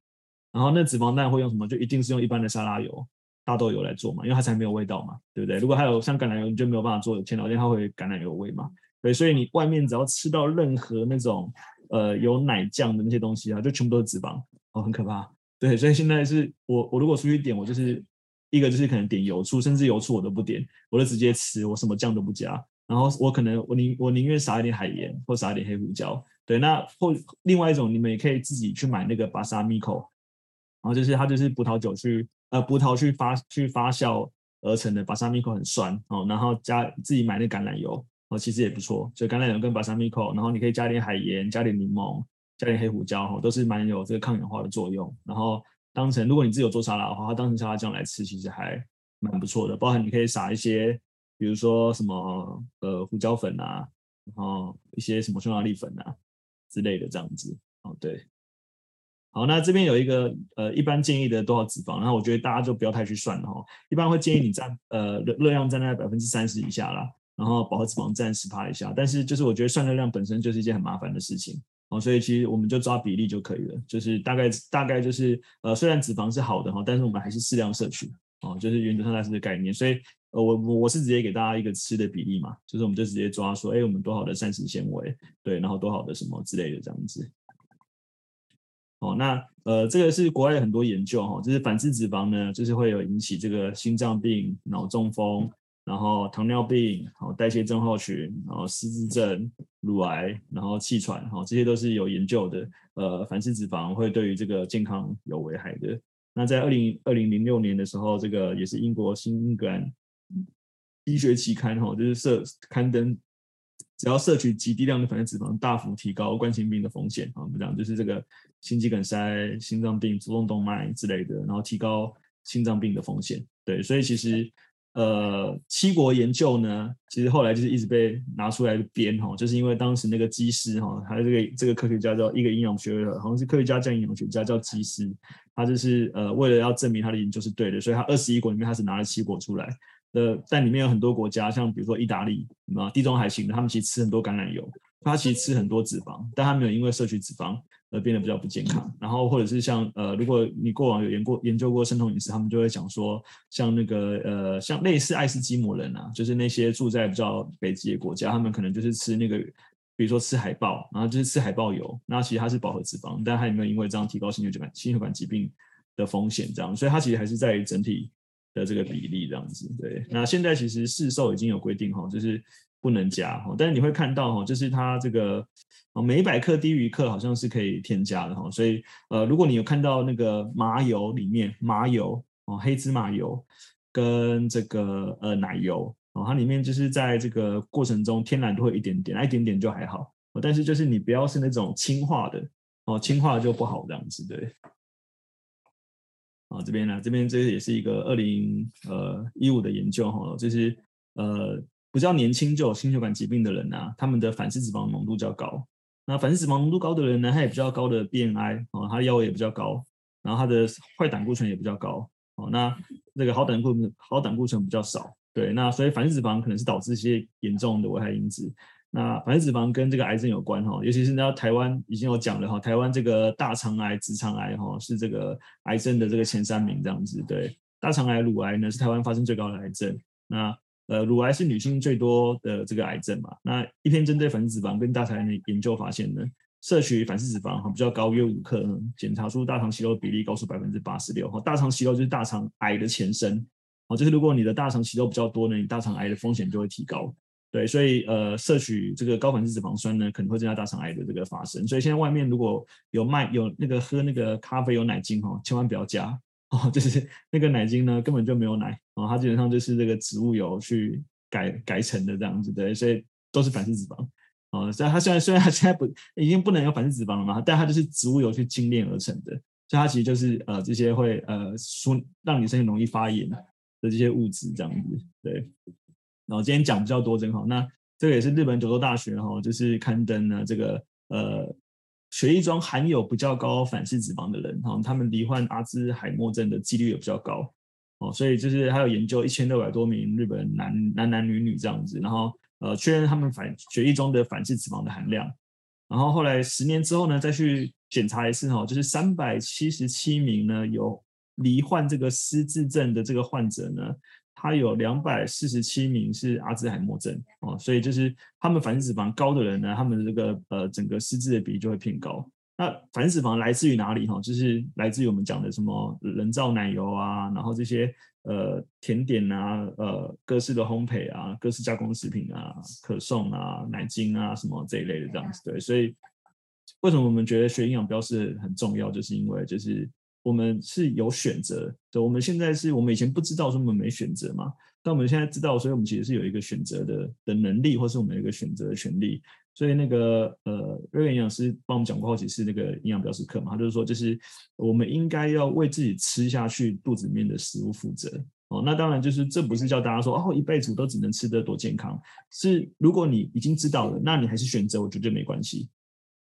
然后那脂肪蛋会用什么？就一定是用一般的沙拉油、大豆油来做嘛，因为它才没有味道嘛，对不对？如果还有像橄榄油，你就没有办法做千岛酱，它会橄榄油味嘛。对，所以你外面只要吃到任何那种呃有奶酱的那些东西啊，就全部都是脂肪哦，很可怕。对，所以现在是我我如果出去点，我就是。一个就是可能点油醋，甚至油醋我都不点，我就直接吃，我什么酱都不加。然后我可能我宁我宁愿撒一点海盐或撒一点黑胡椒。对，那或另外一种，你们也可以自己去买那个巴萨米口，然后就是它就是葡萄酒去呃葡萄去发去发酵而成的巴萨米口很酸哦，然后加自己买那橄榄油哦，其实也不错。所以橄榄油跟巴萨米口，然后你可以加点海盐，加点柠檬，加点黑胡椒哈，都是蛮有这个抗氧化的作用。然后。当成如果你自己有做沙拉的话，它当成沙拉酱来吃，其实还蛮不错的。包含你可以撒一些，比如说什么呃胡椒粉啊，然后一些什么匈牙利粉啊之类的这样子。哦，对。好，那这边有一个呃一般建议的多少脂肪，然后我觉得大家就不要太去算了哈。一般会建议你占呃热量占在百分之三十以下啦，然后饱和脂肪占十趴以下。但是就是我觉得算热量本身就是一件很麻烦的事情。哦，所以其实我们就抓比例就可以了，就是大概大概就是呃，虽然脂肪是好的哈，但是我们还是适量摄取哦，就是原则上它是这个概念。所以呃，我我是直接给大家一个吃的比例嘛，就是我们就直接抓说，哎，我们多好的膳食纤维，对，然后多好的什么之类的这样子。哦，那呃，这个是国外有很多研究哈，就是反式脂肪呢，就是会有引起这个心脏病、脑中风。然后糖尿病，然后代谢症候群，然后失智症、乳癌，然后气喘，哈，这些都是有研究的。呃，反式脂肪会对于这个健康有危害的。那在二零二零零六年的时候，这个也是英国新英格兰医学期刊，哈，就是摄刊登，只要摄取极低量的反式脂肪，大幅提高冠心病的风险。啊，我们讲就是这个心肌梗塞、心脏病、主动动脉之类的，然后提高心脏病的风险。对，所以其实。呃，七国研究呢，其实后来就是一直被拿出来编哈，就是因为当时那个基师哈，还有这个这个科学家叫一个营养学，好像是科学家叫营养学家叫基师，他就是呃为了要证明他的研究是对的，所以他二十一国里面他是拿了七国出来，呃，但里面有很多国家，像比如说意大利啊，地中海型的，他们其实吃很多橄榄油，他其实吃很多脂肪，但他没有因为摄取脂肪。而变得比较不健康，然后或者是像呃，如果你过往有研过研究过生酮饮食，他们就会讲说，像那个呃，像类似爱斯基摩人啊，就是那些住在比较北极的国家，他们可能就是吃那个，比如说吃海豹，然后就是吃海豹油，那其实它是饱和脂肪，但它有没有因为这样提高心血管心血管疾病的风险？这样，所以它其实还是在于整体的这个比例这样子。对，那现在其实市售已经有规定哈，就是。不能加哈，但是你会看到哈，就是它这个每百克低于一克好像是可以添加的哈，所以呃，如果你有看到那个麻油里面麻油哦，黑芝麻油跟这个呃奶油哦，它里面就是在这个过程中天然都会一点点，一点点就还好，但是就是你不要是那种氢化的哦，氢化就不好这样子对。啊，这边呢，这边这个也是一个二零呃一五的研究哈，就是呃。比较年轻就有心血管疾病的人啊，他们的反式脂肪浓度较高。那反式脂肪浓度高的人呢，他也比较高的 BMI 哦，他腰围也比较高，然后他的坏胆固醇也比较高哦。那那个好胆固醇好胆固醇比较少，对。那所以反式脂肪可能是导致一些严重的危害因子。那反式脂肪跟这个癌症有关哈，尤其是到台湾已经有讲了哈，台湾这个大肠癌、直肠癌哈是这个癌症的这个前三名这样子。对，大肠癌、乳癌呢是台湾发生最高的癌症。那呃，乳癌是女性最多的这个癌症嘛？那一篇针对反式脂肪跟大肠癌的研究发现呢，摄取反式脂肪哈比较高约五克，检查出大肠息肉比例高出百分之八十六哈。大肠息肉就是大肠癌的前身哦，就是如果你的大肠息肉比较多呢，你大肠癌的风险就会提高。对，所以呃，摄取这个高反式脂肪酸呢，可能会增加大肠癌的这个发生。所以现在外面如果有卖有那个喝那个咖啡有奶精哈，千万不要加。哦，就是 那个奶精呢，根本就没有奶哦，它基本上就是这个植物油去改改成的这样子，对，所以都是反式脂肪哦。所以它虽然虽然它现在不已经不能有反式脂肪了嘛，但它就是植物油去精炼而成的，所以它其实就是呃这些会呃说让你身体容易发炎的这些物质这样子，对。然后今天讲比较多正好，那这个也是日本九州大学哈，就是刊登了这个呃。血液中含有比较高反式脂肪的人，哈，他们罹患阿兹海默症的几率也比较高。哦，所以就是还有研究一千六百多名日本男男男女女这样子，然后呃确认他们反血液中的反式脂肪的含量，然后后来十年之后呢，再去检查一次哈，就是三百七十七名呢有罹患这个失智症的这个患者呢。他有两百四十七名是阿兹海默症哦，所以就是他们反脂肪高的人呢，他们的这个呃整个失智的比例就会偏高。那反脂肪来自于哪里哈？就是来自于我们讲的什么人造奶油啊，然后这些呃甜点啊，呃各式的烘焙啊，各式加工食品啊，可颂啊，奶精啊什么这一类的这样子。对，所以为什么我们觉得学营养标示很重要？就是因为就是。我们是有选择的，我们现在是我们以前不知道，说我们没选择嘛。但我们现在知道，所以我们其实是有一个选择的的能力，或是我们有一个选择的权利。所以那个呃，瑞文营养师帮我们讲过好几次那个营养标示课嘛，他就是说，就是我们应该要为自己吃下去肚子里面的食物负责哦。那当然就是这不是叫大家说哦，一辈子都只能吃得多健康，是如果你已经知道了，那你还是选择，我觉得没关系。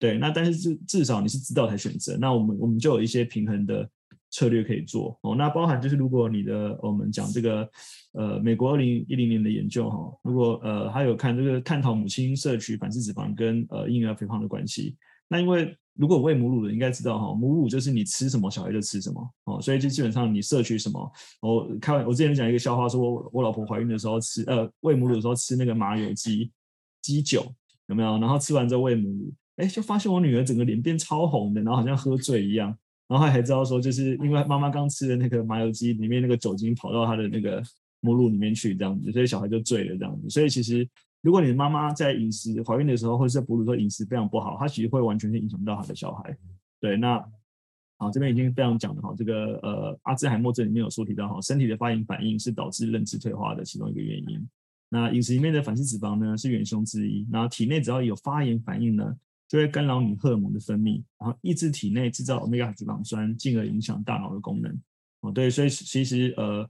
对，那但是至至少你是知道才选择，那我们我们就有一些平衡的策略可以做哦。那包含就是如果你的我们讲这个呃美国二零一零年的研究哈，如果呃还有看这个探讨母亲摄取反式脂肪跟呃婴儿肥胖的关系，那因为如果喂母乳的应该知道哈，母乳就是你吃什么小孩就吃什么哦，所以就基本上你摄取什么，我开我之前讲一个笑话，说我我老婆怀孕的时候吃呃喂母乳的时候吃那个麻油鸡鸡酒有没有？然后吃完之后喂母乳。哎，就发现我女儿整个脸变超红的，然后好像喝醉一样，然后还还知道说，就是因为妈妈刚吃的那个麻油鸡里面那个酒精跑到她的那个母乳里面去，这样子，所以小孩就醉了这样子。所以其实，如果你的妈妈在饮食怀孕的时候，或者是在哺乳的时候饮食非常不好，她其实会完全是影响到她的小孩。对，那好，这边已经非常讲的哈，这个呃阿兹海默症里面有说提到哈，身体的发炎反应是导致认知退化的其中一个原因。那饮食里面的反式脂肪呢是元凶之一，然后体内只要有发炎反应呢，就会干扰你荷尔蒙的分泌，然后抑制体内制造欧米伽脂肪酸，进而影响大脑的功能。哦，对，所以其实呃，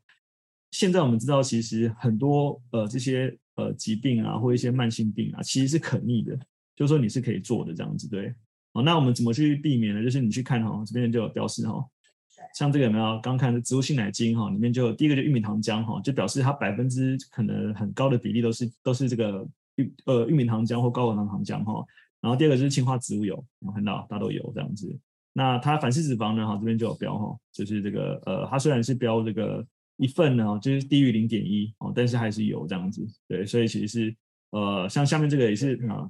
现在我们知道，其实很多呃这些呃疾病啊，或一些慢性病啊，其实是可逆的，就是说你是可以做的这样子，对。哦，那我们怎么去避免呢？就是你去看哈，这边就有标示哈，像这个有没有？刚看的植物性奶精哈，里面就有第一个就玉米糖浆哈，就表示它百分之可能很高的比例都是都是这个玉呃玉米糖浆或高果糖糖浆哈。然后第二个就是氢化植物油，我看到大豆油这样子。那它反式脂肪呢？哈，这边就有标哈，就是这个呃，它虽然是标这个一份呢，就是低于零点一哦，但是还是有这样子。对，所以其实是呃，像下面这个也是啊，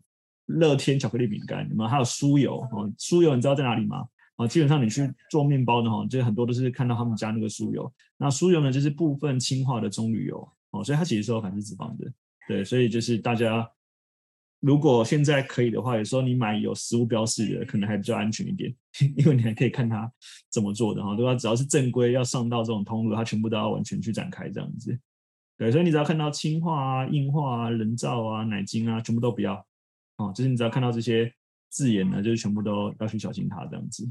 乐天巧克力饼干，你们还有酥油哦，酥油你知道在哪里吗？啊，基本上你去做面包的哈，就很多都是看到他们家那个酥油。那酥油呢，就是部分氢化的棕榈油哦，所以它其实是有反式脂肪的。对，所以就是大家。如果现在可以的话，有时候你买有食物标示的，可能还比较安全一点，因为你还可以看它怎么做的哈，对吧？只要是正规要上到这种通路，它全部都要完全去展开这样子。对，所以你只要看到氢化啊、硬化啊、人造啊、奶精啊，全部都不要哦。就是你只要看到这些字眼呢，就是全部都要去小心它这样子。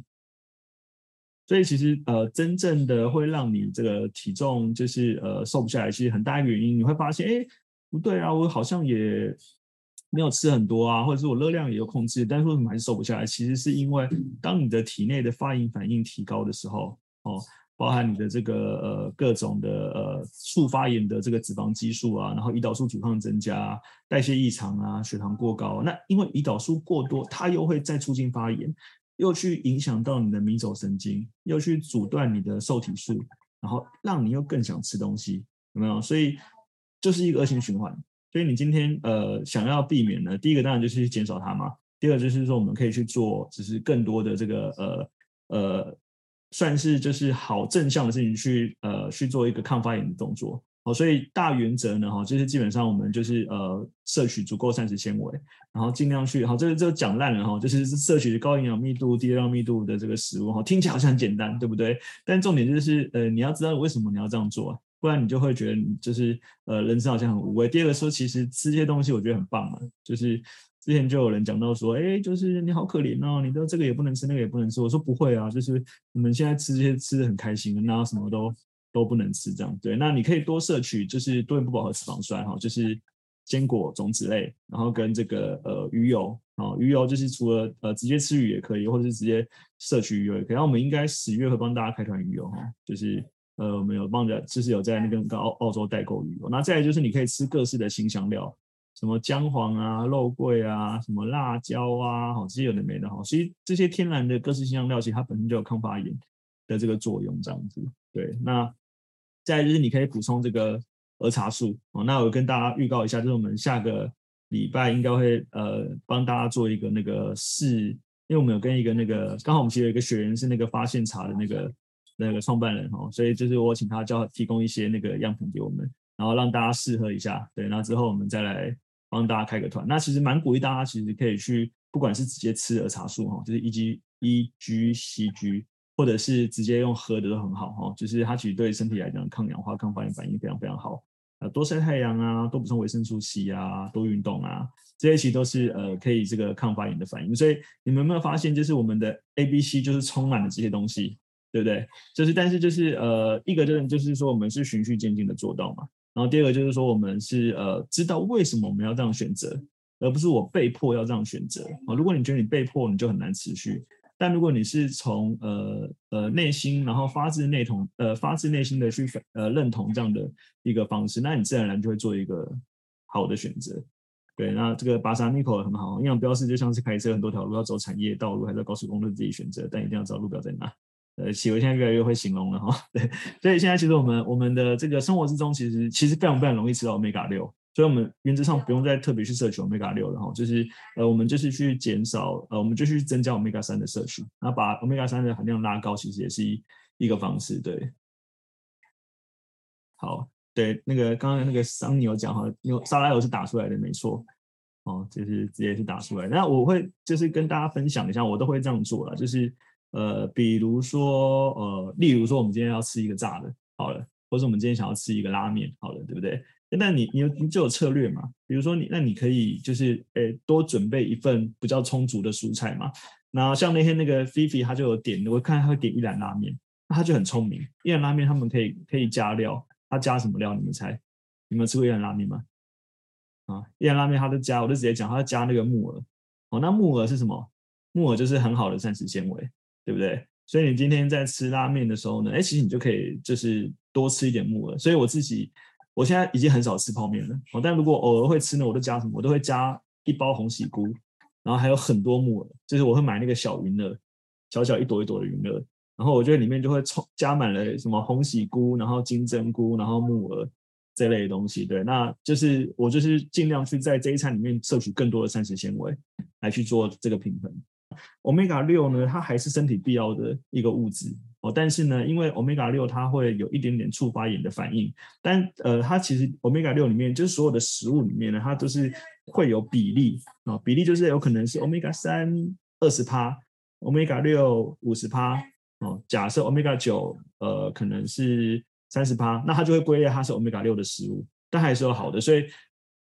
所以其实呃，真正的会让你这个体重就是呃瘦不下来，其实很大一个原因，你会发现，哎，不对啊，我好像也。没有吃很多啊，或者是我热量也有控制，但是为什么还是瘦不下来？其实是因为当你的体内的发炎反应提高的时候，哦，包含你的这个呃各种的呃促发炎的这个脂肪激素啊，然后胰岛素阻抗增加，代谢异常啊，血糖过高，那因为胰岛素过多，它又会再促进发炎，又去影响到你的迷走神经，又去阻断你的受体素，然后让你又更想吃东西，有没有？所以就是一个恶性循环。所以你今天呃想要避免呢，第一个当然就是去减少它嘛。第二就是说我们可以去做，只是更多的这个呃呃，算是就是好正向的事情去呃去做一个抗发炎的动作。好，所以大原则呢哈，就是基本上我们就是呃摄取足够膳食纤维，然后尽量去好，这个这个讲烂了哈，就是摄取高营养密度、低热量密度的这个食物哈，听起来好像很简单，对不对？但重点就是呃你要知道为什么你要这样做啊。不然你就会觉得你就是呃人生好像很无味。第二个说，其实吃这些东西我觉得很棒啊，就是之前就有人讲到说，哎，就是你好可怜哦，你都这个也不能吃，那个也不能吃。我说不会啊，就是你们现在吃这些吃的很开心，然后什么都都不能吃这样。对，那你可以多摄取，就是多元不饱和脂肪酸哈，就是坚果种子类，然后跟这个呃鱼油啊，鱼油就是除了呃直接吃鱼也可以，或者是直接摄取鱼油也可以。然后我们应该十月会帮大家开团鱼油哈，就是。呃，我们有帮着，就是有在那个澳澳洲代购旅游。那再来就是你可以吃各式的辛香料，什么姜黄啊、肉桂啊、什么辣椒啊，好这些有的没的哈。所以这些天然的各式辛香料，其实它本身就有抗发炎的这个作用，这样子。对，那再来就是你可以补充这个儿茶素哦。那我跟大家预告一下，就是我们下个礼拜应该会呃帮大家做一个那个试，因为我们有跟一个那个刚好我们其实有一个学员是那个发现茶的那个。那个创办人哈，所以就是我请他教提供一些那个样品给我们，然后让大家试喝一下，对，那之后我们再来帮大家开个团。那其实蛮鼓励大家，其实可以去，不管是直接吃儿茶素哈，就是 E G E G C G，或者是直接用喝的都很好哈，就是它其实对身体来讲抗氧化、抗发炎反应非常非常好。呃，多晒太阳啊，多补充维生素 C 啊，多运动啊，这些其实都是呃可以这个抗发炎的反应。所以你们有没有发现，就是我们的 A B C 就是充满了这些东西。对不对？就是，但是就是，呃，一个就是就是说，我们是循序渐进的做到嘛。然后第二个就是说，我们是呃，知道为什么我们要这样选择，而不是我被迫要这样选择啊。如果你觉得你被迫，你就很难持续。但如果你是从呃呃内心，然后发自内同呃发自内心的去呃认同这样的一个方式，那你自然而然就会做一个好的选择。对，那这个巴萨尼口很好，营养标示就像是开车很多条路，要走产业道路还是高速公路，自己选择，但一定要知道路标在哪。呃，企鹅现在越来越会形容了哈，对，所以现在其实我们我们的这个生活之中，其实其实非常非常容易吃到 Omega 六，所以我们原则上不用再特别去摄取 Omega 六了哈，就是呃我们就是去减少呃我们就去增加 Omega 三的摄取，然后把 Omega 三的含量拉高，其实也是一一个方式，对。好，对，那个刚刚那个桑尼有讲哈，有沙拉油是打出来的，没错，哦，就是直接是打出来，那我会就是跟大家分享一下，我都会这样做了，就是。呃，比如说，呃，例如说，我们今天要吃一个炸的，好了，或者我们今天想要吃一个拉面，好了，对不对？那你你你就有策略嘛？比如说你，那你可以就是，诶，多准备一份比较充足的蔬菜嘛。那像那天那个菲菲，他就有点，我看他会点一兰拉面，那他就很聪明。一兰拉面他们可以可以加料，他加什么料？你们猜？你们吃过一兰拉面吗？啊，一兰拉面他都加，我就直接讲，他加那个木耳。哦，那木耳是什么？木耳就是很好的膳食纤维。对不对？所以你今天在吃拉面的时候呢，哎，其实你就可以就是多吃一点木耳。所以我自己，我现在已经很少吃泡面了。哦，但如果偶尔会吃呢，我都加什么？我都会加一包红喜菇，然后还有很多木耳，就是我会买那个小云耳，小小一朵一朵的云耳，然后我觉得里面就会充加满了什么红喜菇，然后金针菇，然后木耳这类的东西。对，那就是我就是尽量去在这一餐里面摄取更多的膳食纤维，来去做这个平衡。Omega 六呢，它还是身体必要的一个物质哦，但是呢，因为 Omega 六它会有一点点促发炎的反应，但呃，它其实 Omega 六里面就是所有的食物里面呢，它都是会有比例啊、比例就是有可能是 Omega 三二十趴，Omega 六五十趴哦，假设 Omega 九呃可能是三十趴，那它就会归类它是 Omega 六的食物，但还是有好的，所以。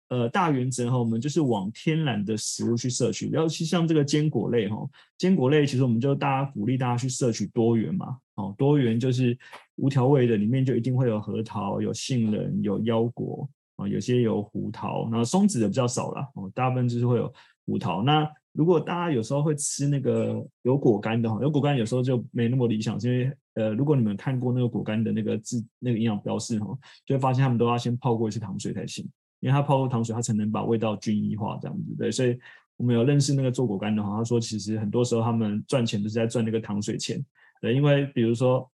呃，大原则哈，我们就是往天然的食物去摄取，尤其像这个坚果类哈，坚果类其实我们就大家鼓励大家去摄取多元嘛，哦，多元就是无调味的，里面就一定会有核桃、有杏仁、有腰果啊，有些有胡桃，然后松子的比较少啦，哦，大部分就是会有胡桃。那如果大家有时候会吃那个有果干的哈，有果干有时候就没那么理想，因为呃，如果你们看过那个果干的那个字那个营养标示哈，就会发现他们都要先泡过一次糖水才行。因为它泡过糖水，它才能把味道均一化，这样子对。所以我们有认识那个做果干的话，他说其实很多时候他们赚钱都是在赚那个糖水钱。对，因为比如说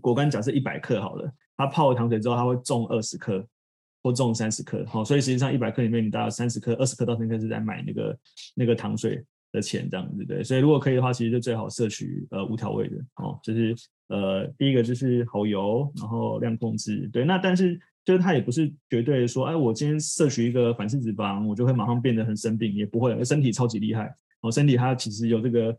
果干假设一百克好了，它泡了糖水之后，它会重二十克或重三十克，好，所以实际上一百克里面你大概三十克、二十克到三十克是在买那个那个糖水的钱，这样子对。所以如果可以的话，其实就最好摄取呃无调味的哦，就是呃第一个就是好油，然后量控制，对。那但是。就是它也不是绝对说，哎，我今天摄取一个反式脂肪，我就会马上变得很生病，也不会，身体超级厉害，哦，身体它其实有这个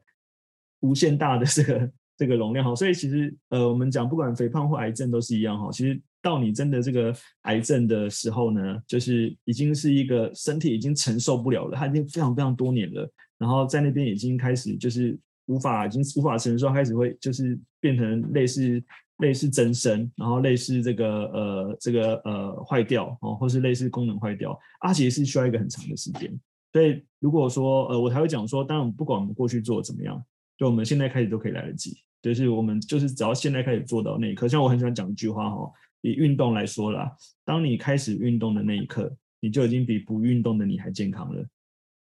无限大的这个这个容量，哈，所以其实呃，我们讲不管肥胖或癌症都是一样，哈，其实到你真的这个癌症的时候呢，就是已经是一个身体已经承受不了了，它已经非常非常多年了，然后在那边已经开始就是无法，已经无法承受，开始会就是变成类似。类似增生，然后类似这个呃这个呃坏掉哦，或是类似功能坏掉，啊，其实是需要一个很长的时间。所以如果说呃我才会讲说，当然不管我们过去做怎么样，就我们现在开始都可以来得及就是我们就是只要现在开始做到那一刻，像我很喜欢讲一句话哈，以运动来说啦，当你开始运动的那一刻，你就已经比不运动的你还健康了。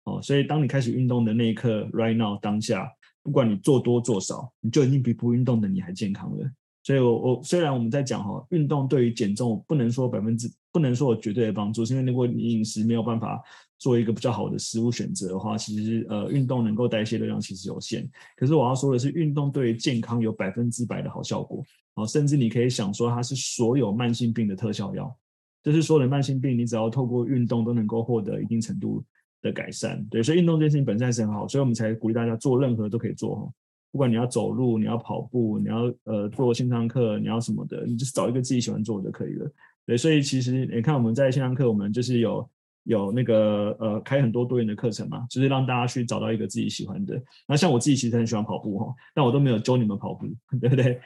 哦，所以当你开始运动的那一刻，right now 当下，不管你做多做少，你就已经比不运动的你还健康了。所以我，我虽然我们在讲哈，运动对于减重不能说百分之不能说有绝对的帮助，是因为如果你饮食没有办法做一个比较好的食物选择的话，其实呃运动能够代谢的量其实有限。可是我要说的是，运动对于健康有百分之百的好效果，啊，甚至你可以想说它是所有慢性病的特效药，就是所有的慢性病，你只要透过运动都能够获得一定程度的改善。对，所以运动这件事情本身还是很好，所以我们才鼓励大家做任何都可以做哈。不管你要走路，你要跑步，你要呃做线上课，你要什么的，你就是找一个自己喜欢做的就可以了。对，所以其实你看我们在线上课，我们就是有有那个呃开很多多元的课程嘛，就是让大家去找到一个自己喜欢的。那像我自己其实很喜欢跑步哈，但我都没有教你们跑步，对不对？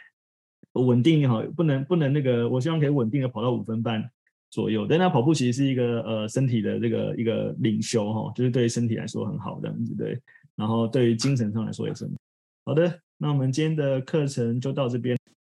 稳定也好，不能不能那个，我希望可以稳定的跑到五分半左右。但那跑步其实是一个呃身体的这个一个领袖哈，就是对身体来说很好这样子对，然后对于精神上来说也是。好的，那我们今天的课程就到这边。